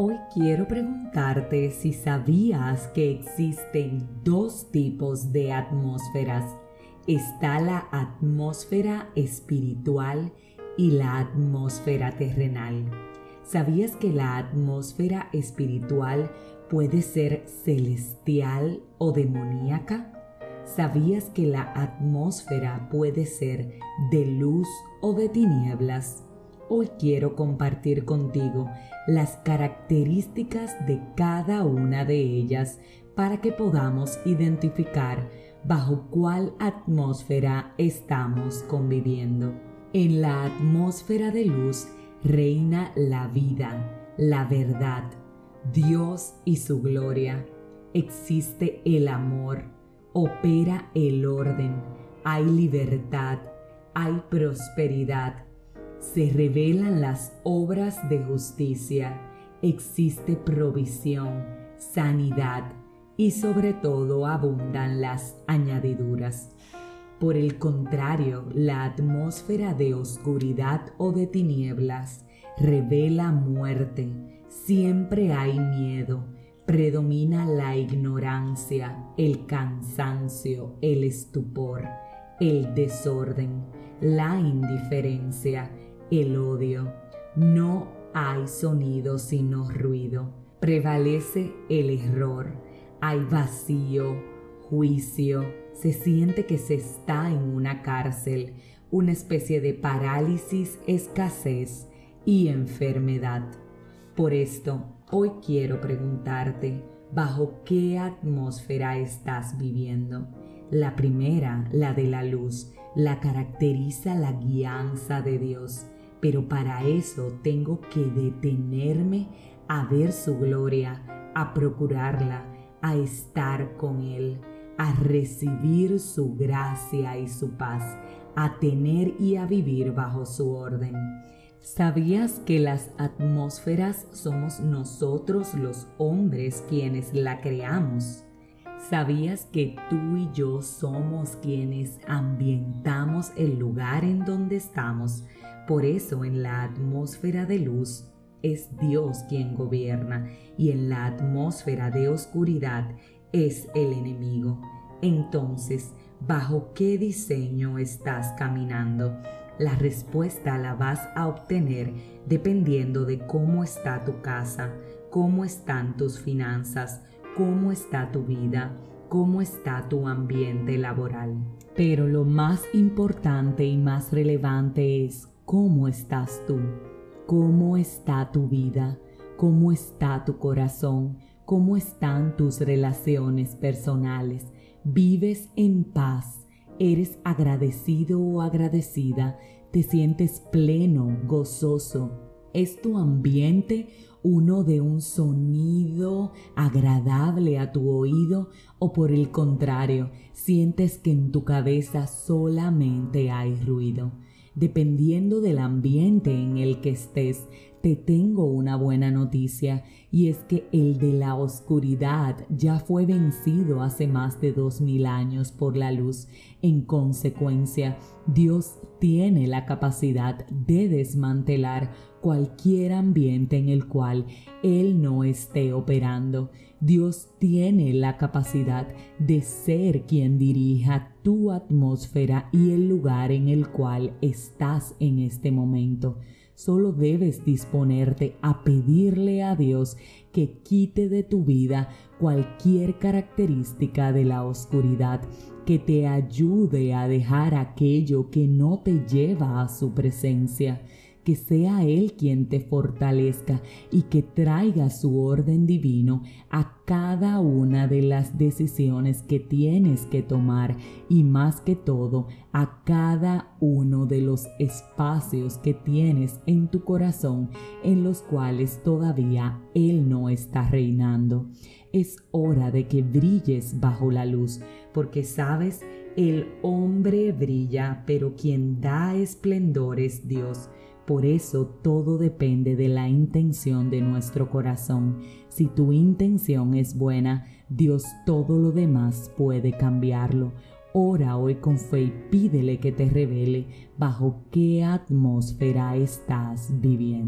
Hoy quiero preguntarte si sabías que existen dos tipos de atmósferas. Está la atmósfera espiritual y la atmósfera terrenal. ¿Sabías que la atmósfera espiritual puede ser celestial o demoníaca? ¿Sabías que la atmósfera puede ser de luz o de tinieblas? Hoy quiero compartir contigo las características de cada una de ellas para que podamos identificar bajo cuál atmósfera estamos conviviendo. En la atmósfera de luz reina la vida, la verdad, Dios y su gloria. Existe el amor, opera el orden, hay libertad, hay prosperidad se revelan las obras de justicia, existe provisión, sanidad y sobre todo abundan las añadiduras. Por el contrario, la atmósfera de oscuridad o de tinieblas revela muerte, siempre hay miedo, predomina la ignorancia, el cansancio, el estupor, el desorden, la indiferencia, el odio. No hay sonido sino ruido. Prevalece el error. Hay vacío, juicio. Se siente que se está en una cárcel, una especie de parálisis, escasez y enfermedad. Por esto, hoy quiero preguntarte, ¿bajo qué atmósfera estás viviendo? La primera, la de la luz, la caracteriza la guianza de Dios pero para eso tengo que detenerme a ver su gloria, a procurarla, a estar con Él, a recibir su gracia y su paz, a tener y a vivir bajo su orden. ¿Sabías que las atmósferas somos nosotros los hombres quienes la creamos? ¿Sabías que tú y yo somos quienes ambientamos el lugar en donde estamos? Por eso en la atmósfera de luz es Dios quien gobierna y en la atmósfera de oscuridad es el enemigo. Entonces, ¿bajo qué diseño estás caminando? La respuesta la vas a obtener dependiendo de cómo está tu casa, cómo están tus finanzas, cómo está tu vida, cómo está tu ambiente laboral. Pero lo más importante y más relevante es ¿Cómo estás tú? ¿Cómo está tu vida? ¿Cómo está tu corazón? ¿Cómo están tus relaciones personales? ¿Vives en paz? ¿Eres agradecido o agradecida? ¿Te sientes pleno, gozoso? ¿Es tu ambiente uno de un sonido agradable a tu oído o por el contrario, sientes que en tu cabeza solamente hay ruido? Dependiendo del ambiente en el que estés, te tengo una buena noticia y es que el de la oscuridad ya fue vencido hace más de dos mil años por la luz. En consecuencia, Dios tiene la capacidad de desmantelar cualquier ambiente en el cual Él no esté operando. Dios tiene la capacidad de ser quien dirija tu atmósfera y el lugar en el cual estás en este momento. Solo debes disponerte a pedirle a Dios que quite de tu vida cualquier característica de la oscuridad, que te ayude a dejar aquello que no te lleva a su presencia que sea Él quien te fortalezca y que traiga su orden divino a cada una de las decisiones que tienes que tomar y más que todo a cada uno de los espacios que tienes en tu corazón en los cuales todavía Él no está reinando. Es hora de que brilles bajo la luz porque sabes, el hombre brilla, pero quien da esplendor es Dios. Por eso todo depende de la intención de nuestro corazón. Si tu intención es buena, Dios todo lo demás puede cambiarlo. Ora hoy con fe y pídele que te revele bajo qué atmósfera estás viviendo.